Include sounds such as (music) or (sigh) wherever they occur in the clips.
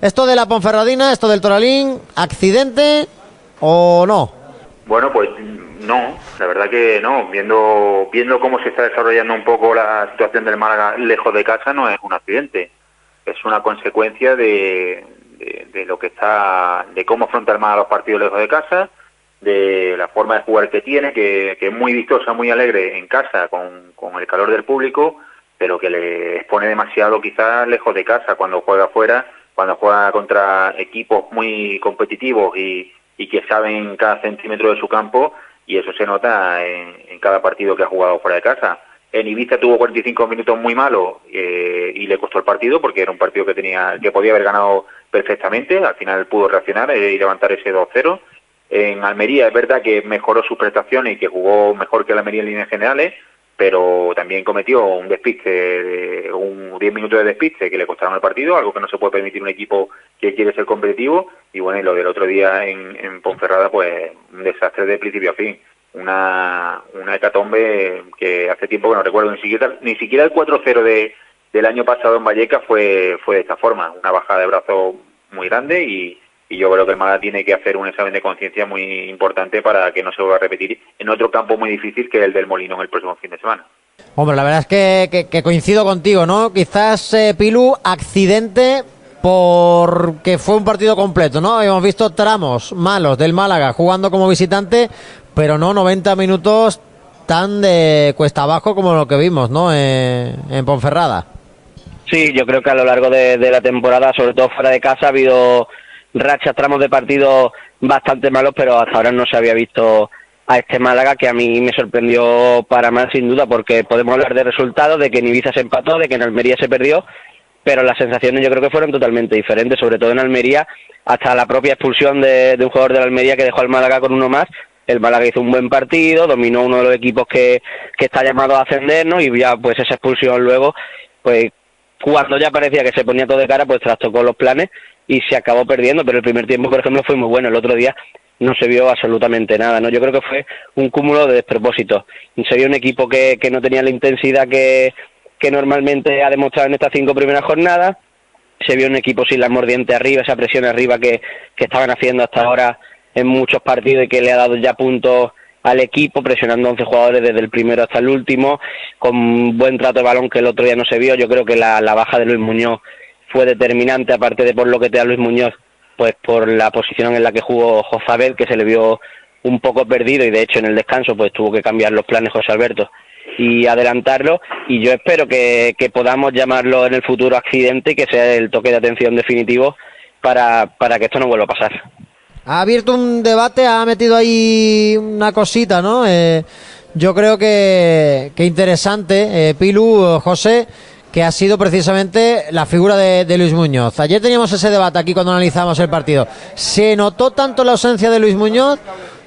Esto de la Ponferradina, esto del Toralín, ¿accidente o no? Bueno, pues no, la verdad que no. Viendo, viendo cómo se está desarrollando un poco la situación del Málaga lejos de casa, no es un accidente. Es una consecuencia de, de, lo que está, de cómo afronta el Málaga los partidos lejos de casa, de la forma de jugar que tiene, que, que es muy vistosa, muy alegre en casa con, con el calor del público, pero que le expone demasiado quizás lejos de casa cuando juega afuera, cuando juega contra equipos muy competitivos y, que saben cada centímetro de su campo y eso se nota en, cada partido que ha jugado fuera de casa. En Ibiza tuvo 45 minutos muy malos eh, y le costó el partido porque era un partido que tenía que podía haber ganado perfectamente. Al final pudo reaccionar eh, y levantar ese 2-0. En Almería es verdad que mejoró sus prestaciones y que jugó mejor que el Almería en líneas generales, pero también cometió un despiste, un 10 minutos de despiste que le costaron el partido, algo que no se puede permitir un equipo que quiere ser competitivo. Y bueno, y lo del otro día en, en Ponferrada, pues un desastre de principio a fin. Una, una hecatombe que hace tiempo que no recuerdo, ni siquiera, ni siquiera el 4-0 de, del año pasado en Valleca fue, fue de esta forma, una bajada de brazo muy grande y, y yo creo que el Málaga tiene que hacer un examen de conciencia muy importante para que no se vuelva a repetir en otro campo muy difícil que es el del Molino en el próximo fin de semana. Hombre, la verdad es que, coincido contigo, ¿no? Quizás eh, Pilu, accidente porque fue un partido completo, ¿no? Hemos visto tramos malos del Málaga jugando como visitante, pero no 90 minutos tan de cuesta abajo como lo que vimos, ¿no? Eh, en Ponferrada. Sí, yo creo que a lo largo de, de la temporada, sobre todo fuera de casa, ha habido rachas, tramos de partido bastante malos, pero hasta ahora no se había visto a este Málaga que a mí me sorprendió para mal sin duda porque podemos hablar de resultados, de que en Ibiza se empató, de que en Almería se perdió, pero las sensaciones yo creo que fueron totalmente diferentes, sobre todo en Almería, hasta la propia expulsión de, un jugador de la Almería que dejó al Málaga con uno más. El Málaga hizo un buen partido, dominó uno de los equipos que, que está llamado a ascender, ¿no? Y ya pues esa expulsión luego, pues cuando ya parecía que se ponía todo de cara, pues trastocó los planes y se acabó perdiendo, pero el primer tiempo, por ejemplo, fue muy bueno, el otro día no se vio absolutamente nada, ¿no? Yo creo que fue un cúmulo de despropósitos. Se vio un equipo que, que no tenía la intensidad que, que normalmente ha demostrado en estas cinco primeras jornadas, se vio un equipo sin la mordiente arriba, esa presión arriba que, que estaban haciendo hasta ahora en muchos partidos y que le ha dado ya puntos al equipo, presionando a 11 jugadores desde el primero hasta el último, con buen trato de balón que el otro día no se vio. Yo creo que la, la baja de Luis Muñoz fue determinante, aparte de por lo que te da Luis Muñoz, pues por la posición en la que jugó José Abel, que se le vio un poco perdido y de hecho en el descanso pues tuvo que cambiar los planes José Alberto y adelantarlo y yo espero que, podamos llamarlo en el futuro accidente y que sea el toque de atención definitivo para, para que esto no vuelva a pasar. Ha abierto un debate, ha metido ahí una cosita, ¿no? Eh, yo creo que, que interesante, eh, Pilu, José, que ha sido precisamente la figura de, Luis Muñoz. Ayer teníamos ese debate aquí cuando analizamos el partido. ¿Se notó tanto la ausencia de Luis Muñoz?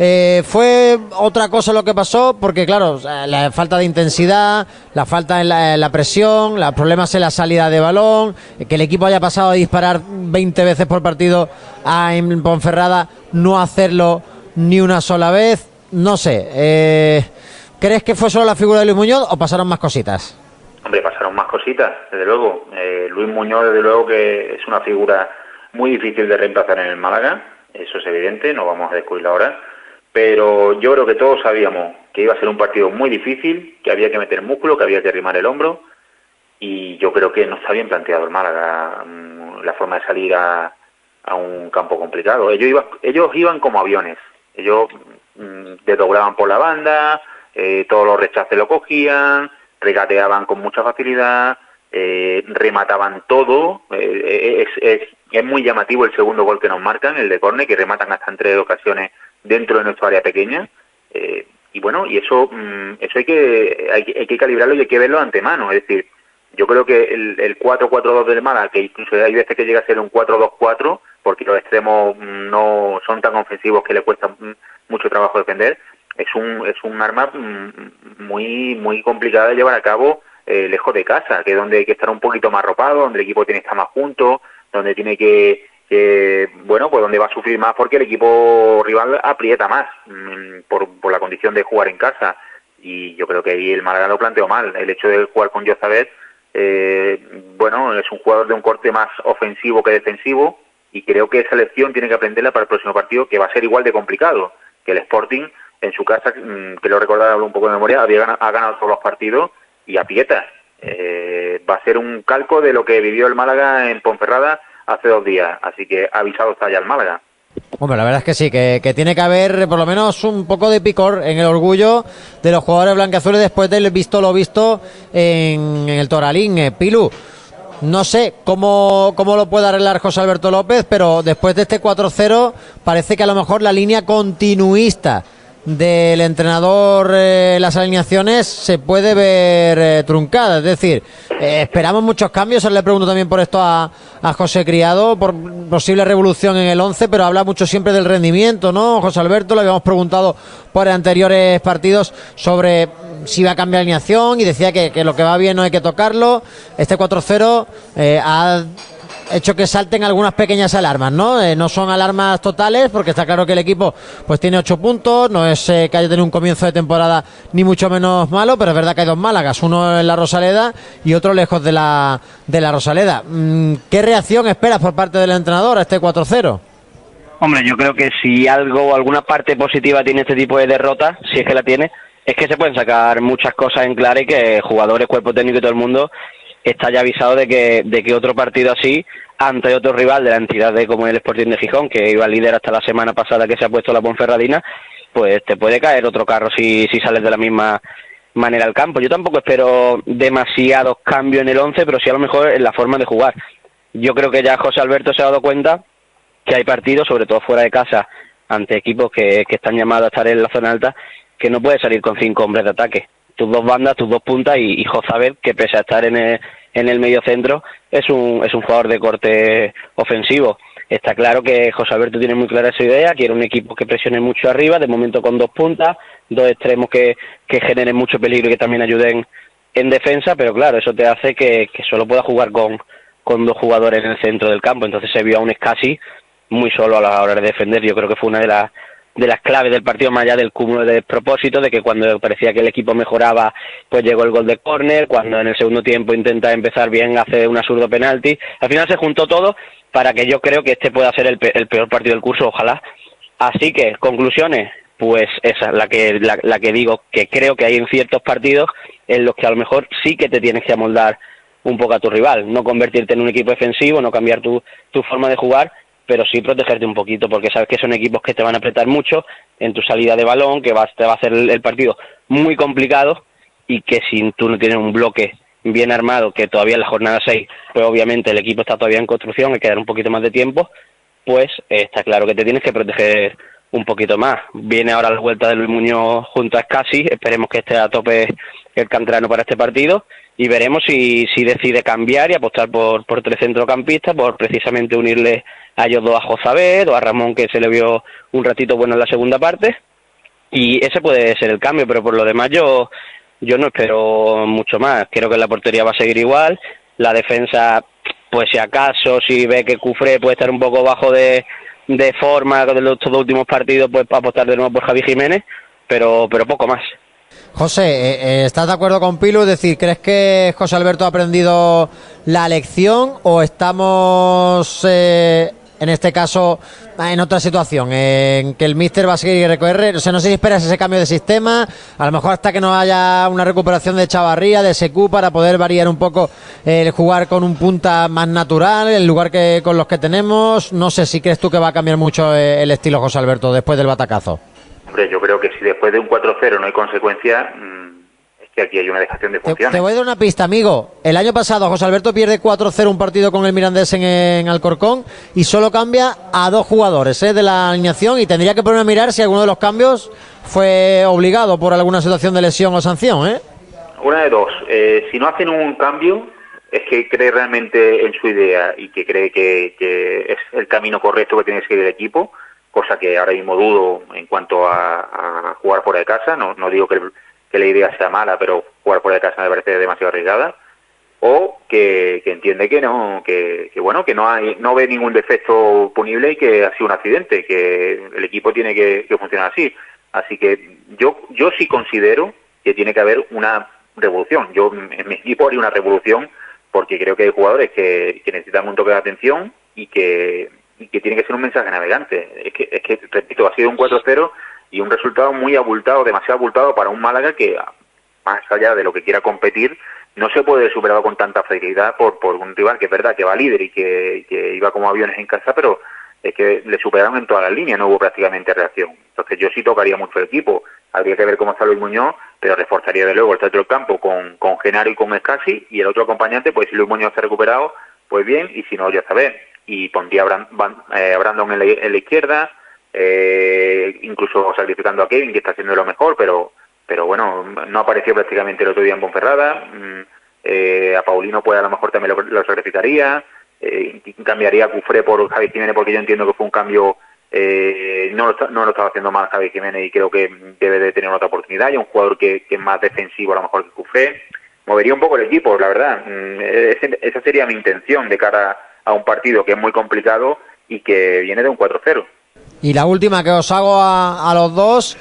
Eh, ¿Fue otra cosa lo que pasó? Porque, claro, la falta de intensidad, la falta en la, presión, los problemas en la salida de balón, que el equipo haya pasado a disparar 20 veces por partido a en Ponferrada, no hacerlo ni una sola vez. No sé. Eh, ¿Crees que fue solo la figura de Luis Muñoz o pasaron más cositas? Hombre, pasaron más cositas, desde luego. Eh, Luis Muñoz, desde luego, que es una figura muy difícil de reemplazar en el Málaga, eso es evidente, no vamos a descubrirlo ahora. Pero yo creo que todos sabíamos que iba a ser un partido muy difícil, que había que meter músculo, que había que arrimar el hombro. Y yo creo que no está bien planteado el Málaga mm, la forma de salir a, un campo complicado. Ellos, iban, ellos iban como aviones. Ellos mm, desdoblaban por la banda, eh, todos los rechaces lo cogían, regateaban con mucha facilidad, eh, remataban todo. Eh, es, es, muy llamativo el segundo gol que nos marcan, el de Corne, que rematan hasta en tres ocasiones dentro de nuestra área pequeña. Eh, y bueno, y eso, mm, eso hay que, hay, que calibrarlo y hay que verlo antemano. Es decir, yo creo que el, el 4-4-2 del Málaga, que incluso hay veces que llega a ser un 4-2-4, porque los extremos mm, no son tan ofensivos que le cuesta mm, mucho trabajo defender, es un, es un arma muy, muy complicada de llevar a cabo eh, lejos de casa, que es donde hay que estar un poquito más ropado, donde el equipo tiene que estar más junto, donde tiene que, bueno, pues donde va a sufrir más porque el equipo rival aprieta más mm, por, por la condición de jugar en casa. Y yo creo que ahí el Málaga lo planteó mal. El hecho de jugar con Jozabet eh, bueno, es un jugador de un corte más ofensivo que defensivo y creo que esa lección tiene que aprenderla para el próximo partido, que va a ser igual de complicado que el Sporting en su casa, mm, que lo recordaba un poco de memoria, había ganado, ha ganado todos los partidos y aprieta. Eh, va a ser un calco de lo que vivió el Málaga en Ponferrada hace dos días, así que avisado está ya el Málaga. Hombre, la verdad es que sí, que, tiene que haber por lo menos un poco de picor en el orgullo de los jugadores blanqueazules después del visto lo visto en, el Toralín. Eh, Pilu, no sé cómo, cómo lo puede arreglar José Alberto López, pero después de este 4-0 parece que a lo mejor la línea continuista del entrenador eh, las alineaciones se puede ver eh, truncada. Es decir, eh, esperamos muchos cambios. le pregunto también por esto a, a, José Criado, por posible revolución en el 11, pero habla mucho siempre del rendimiento, ¿no? José Alberto, le habíamos preguntado por anteriores partidos sobre si va a cambiar alineación y decía que, que lo que va bien no hay que tocarlo. Este 4-0 ha hecho que salten algunas pequeñas alarmas, ¿no? Eh, no son alarmas totales, porque está claro que el equipo pues tiene ocho puntos, no es eh, que haya tenido un comienzo de temporada ni mucho menos malo, pero es verdad que hay dos Málagas, uno en la Rosaleda y otro lejos de la, de la Rosaleda. Mm, ¿Qué reacción esperas por parte del entrenador a este 4-0? Hombre, yo creo que si algo alguna parte positiva tiene este tipo de derrota, si es que la tiene, es que se pueden sacar muchas cosas en claro y que jugadores, cuerpo técnico y todo el mundo está ya avisado de que, de que otro partido así, ante otro rival de la entidad de como el Sporting de Gijón, que iba líder hasta la semana pasada que se ha puesto la Ponferradina, pues te puede caer otro carro si, si sales de la misma manera al campo. Yo tampoco espero demasiados cambios en el 11, pero sí a lo mejor en la forma de jugar. Yo creo que ya José Alberto se ha dado cuenta que hay partidos, sobre todo fuera de casa, ante equipos que, que están llamados a estar en la zona alta, que no puede salir con cinco hombres de ataque tus dos bandas, tus dos puntas y, y Jozabel, que pese a estar en el, en el medio centro, es un, es un jugador de corte ofensivo. Está claro que José Alberto tiene muy clara su idea, quiere un equipo que presione mucho arriba, de momento con dos puntas, dos extremos que, que generen mucho peligro y que también ayuden en defensa, pero claro, eso te hace que, solo pueda jugar con, con dos jugadores en el centro del campo, entonces se vio a un Escasi muy solo a la hora de defender, yo creo que fue una de las de las claves del partido, más allá del cúmulo de propósito, de que cuando parecía que el equipo mejoraba, pues llegó el gol de córner, cuando en el segundo tiempo intenta empezar bien, hace un absurdo penalti. Al final se juntó todo para que yo creo que este pueda ser el, peor partido del curso, ojalá. Así que, conclusiones, pues esa, la que, la, la que digo, que creo que hay en ciertos partidos en los que a lo mejor sí que te tienes que amoldar un poco a tu rival, no convertirte en un equipo defensivo, no cambiar tu, tu forma de jugar pero sí protegerte un poquito, porque sabes que son equipos que te van a apretar mucho en tu salida de balón, que te va a hacer el, partido muy complicado y que si tú no tienes un bloque bien armado, que todavía en la jornada 6, pues obviamente el equipo está todavía en construcción, hay que dar un poquito más de tiempo, pues está claro que te tienes que proteger un poquito más. Viene ahora la vuelta de Luis Muñoz junto a Scassi, esperemos que esté a tope el canterano para este partido y veremos si, decide cambiar y apostar por, por tres centrocampistas, por precisamente unirle a ellos dos a Josabed o a Ramón que se le vio un ratito bueno en la segunda parte y ese puede ser el cambio, pero por lo demás yo, yo no espero mucho más. Creo que la portería va a seguir igual. La defensa, pues si acaso, si ve que Cufré puede estar un poco bajo de, de forma de los dos últimos partidos, pues apostar de nuevo por Javi Jiménez, pero, pero poco más. José, eh, eh, ¿estás de acuerdo con Pilu? Es decir, ¿crees que José Alberto ha aprendido la lección o estamos eh, en este caso en otra situación, en que el míster va a seguir recorrer, o sea, no sé si esperas ese cambio de sistema, a lo mejor hasta que no haya una recuperación de Chavarría, de Secu, para poder variar un poco el jugar con un punta más natural, en lugar que con los que tenemos, no sé si crees tú que va a cambiar mucho eh, el estilo José Alberto después del batacazo. Hombre, yo creo que si después de un 4-0 no hay consecuencia, mm, aquí hay una dejación de funciones. Te, voy a dar una pista, amigo. El año pasado José Alberto pierde 4-0 un partido con el Mirandés en, Alcorcón y solo cambia a dos jugadores ¿eh? de la alineación y tendría que poner a mirar si alguno de los cambios fue obligado por alguna situación de lesión o sanción. ¿eh? Una de dos. Eh, si no hacen un cambio, es que cree realmente en su idea y que cree que, es el camino correcto que tiene que seguir el equipo, cosa que ahora mismo dudo en cuanto a, jugar fuera de casa. No, no digo que que la idea sea mala, pero jugar por de casa me parece demasiado arriesgada, o que, entiende que no, que, bueno, que no hay, no ve ningún defecto punible y que ha sido un accidente, que el equipo tiene que, funcionar así. Así que yo, yo sí considero que tiene que haber una, revolución. Yo en mi equipo haría una revolución porque creo que hay jugadores que, necesitan un toque de atención y que, que tiene que ser un mensaje navegante. Es que, es que repito, ha sido un 4-0 y un resultado muy abultado, demasiado abultado para un Málaga que, más allá de lo que quiera competir, no se puede superar con tanta facilidad por, por un rival que es verdad que va líder y que, que iba como aviones en casa, pero es que le superaron en todas las líneas, no hubo prácticamente reacción. Entonces yo sí tocaría mucho el equipo, habría que ver cómo está Luis Muñoz, pero reforzaría de luego el centro del campo con, con Genaro y con Escasi, y el otro acompañante, pues si Luis Muñoz ha recuperado, pues bien, y si no, ya sabes, y pondría a eh, Brandon en la, izquierda, eh, incluso sacrificando a Kevin, que está haciendo lo mejor, pero pero bueno, no apareció prácticamente el otro día en Ponferrada, mm, eh, a Paulino pues a lo mejor también lo, lo sacrificaría, eh, cambiaría a Cufré por Javi Jiménez porque yo entiendo que fue un cambio eh, no, lo, no lo estaba haciendo mal Javi Jiménez y creo que debe de tener otra oportunidad y un jugador que, es más defensivo a lo mejor que Cufré. Movería un poco el equipo la verdad. Mm, esa sería mi intención de cara a un partido que es muy complicado y que viene de un 4-0 y la última que os hago a, a los dos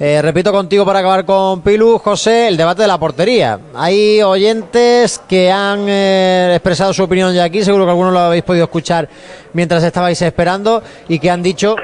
eh, repito contigo para acabar con Pilu, José, el debate de la portería. Hay oyentes que han eh, expresado su opinión ya aquí, seguro que algunos lo habéis podido escuchar mientras estabais esperando y que han dicho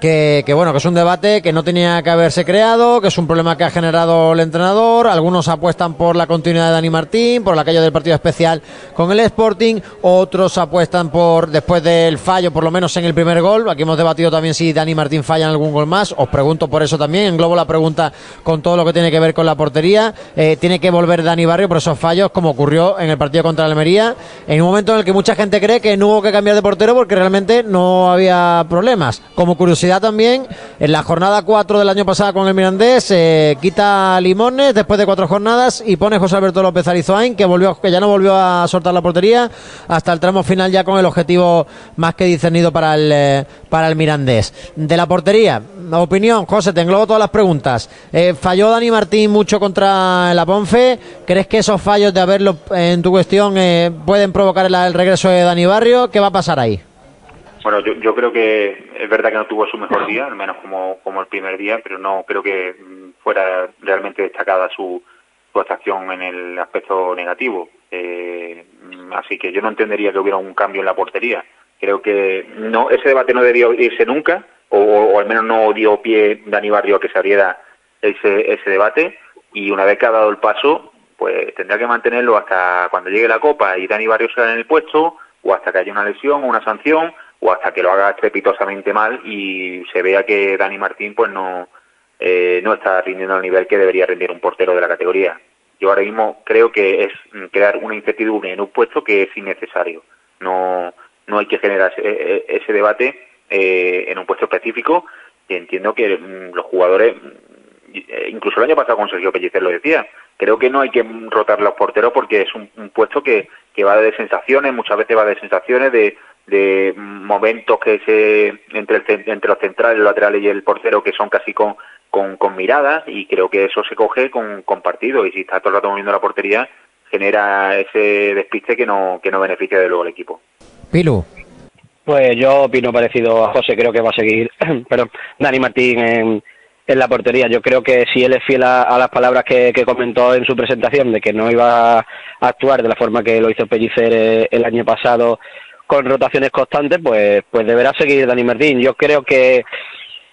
que, bueno, que es un debate que no tenía que haberse creado, que es un problema que ha generado el entrenador. Algunos apuestan por la continuidad de Dani Martín, por la calle del partido especial con el Sporting. Otros apuestan por, después del fallo, por lo menos en el primer gol. Aquí hemos debatido también si Dani Martín falla en algún gol más. Os pregunto por eso también. Englobo la pregunta con todo lo que tiene que ver con la portería. Eh, tiene que volver Dani Barrio por esos fallos, como ocurrió en el partido contra Almería, en un momento en el que mucha gente cree que no hubo que cambiar de portero porque realmente no había problemas. Como curiosidad también, en la jornada 4 del año pasado con el Mirandés, eh, quita Limones después de cuatro jornadas y pone José Alberto López Arizoain, que, volvió, que ya no volvió a soltar la portería hasta el tramo final ya con el objetivo más que discernido para el, eh, para el Mirandés. De la portería, opinión, José, te englobo todas las preguntas. Eh, ¿Falló Dani Martín mucho contra la Ponfe? ¿Crees que esos fallos de haberlo en tu cuestión pueden provocar el regreso de Dani Barrio? ¿Qué va a pasar ahí? Bueno, yo, yo creo que es verdad que no tuvo su mejor día, al menos como, como el primer día, pero no creo que mm, fuera realmente destacada su, su actuación en el aspecto negativo. Eh, así que yo no entendería que hubiera un cambio en la portería. Creo que no ese debate no debió irse nunca, o, al menos no dio pie Dani Barrio a que se abriera ese, ese debate, y una vez que ha dado el paso, pues tendrá que mantenerlo hasta cuando llegue la Copa y Dani Barrio sea en el puesto, o hasta que haya una lesión o una sanción, o hasta que lo haga estrepitosamente mal y se vea que Dani Martín pues no, eh, no está rindiendo al nivel que debería rendir un portero de la categoría. Yo ahora mismo creo que es crear una incertidumbre en un puesto que es innecesario. No, no hay que generar ese, ese debate eh, en un puesto específico y entiendo que mm, los jugadores, mm, incluso el año pasado con Sergio Pellicer lo decía, creo que no hay que rotar los porteros porque es un, un puesto que, que va de sensaciones, muchas veces va de sensaciones, de, de momentos que se entre, entre los centrales, los laterales y el portero que son casi con, con, miradas y creo que eso se coge con, con partido y si está todo el rato moviendo la portería genera ese despiste que no, que no beneficia de luego al equipo. Pilu. Pues yo opino parecido a José, creo que va a seguir, (clears throat) pero Dani Martín en, en, la portería. Yo creo que si él es fiel a, las palabras que, que, comentó en su presentación de que no iba a actuar de la forma que lo hizo Pellicer eh, el año pasado con rotaciones constantes, pues, pues deberá seguir Dani Martín. Yo creo que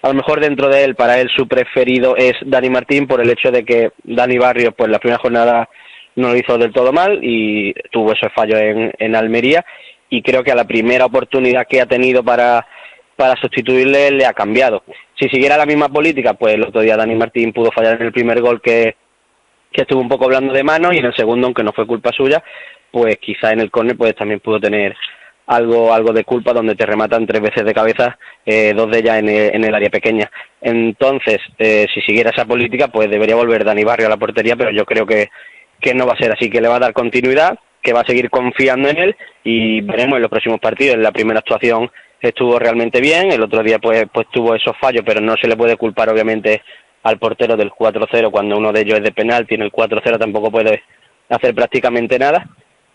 a lo mejor dentro de él, para él su preferido es Dani Martín por el hecho de que Dani Barrios, pues la primera jornada no lo hizo del todo mal y tuvo ese fallo en, en Almería y creo que a la primera oportunidad que ha tenido para, para sustituirle le ha cambiado. Si siguiera la misma política, pues el otro día Dani Martín pudo fallar en el primer gol que, que estuvo un poco hablando de mano y en el segundo, aunque no fue culpa suya, pues quizá en el córner pues también pudo tener algo, algo de culpa donde te rematan tres veces de cabeza, eh, dos de ellas en el, en el área pequeña. Entonces, eh, si siguiera esa política, pues debería volver Dani Barrio a la portería, pero yo creo que, que no va a ser así, que le va a dar continuidad, que va a seguir confiando en él y veremos en los próximos partidos. En la primera actuación estuvo realmente bien, el otro día pues, pues tuvo esos fallos, pero no se le puede culpar obviamente al portero del 4-0 cuando uno de ellos es de penal, tiene el 4-0 tampoco puede hacer prácticamente nada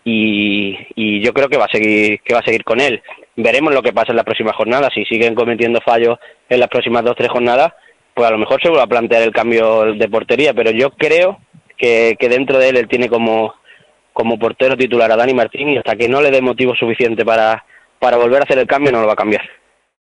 y, y, yo creo que va a seguir que va a seguir con él. Veremos lo que pasa en las próximas jornadas. Si siguen cometiendo fallos en las próximas dos tres jornadas, pues a lo mejor se vuelve a plantear el cambio de portería. Pero yo creo que, que dentro de él él tiene como, como portero titular a Dani Martín y hasta que no le dé motivo suficiente para, para volver a hacer el cambio no lo va a cambiar.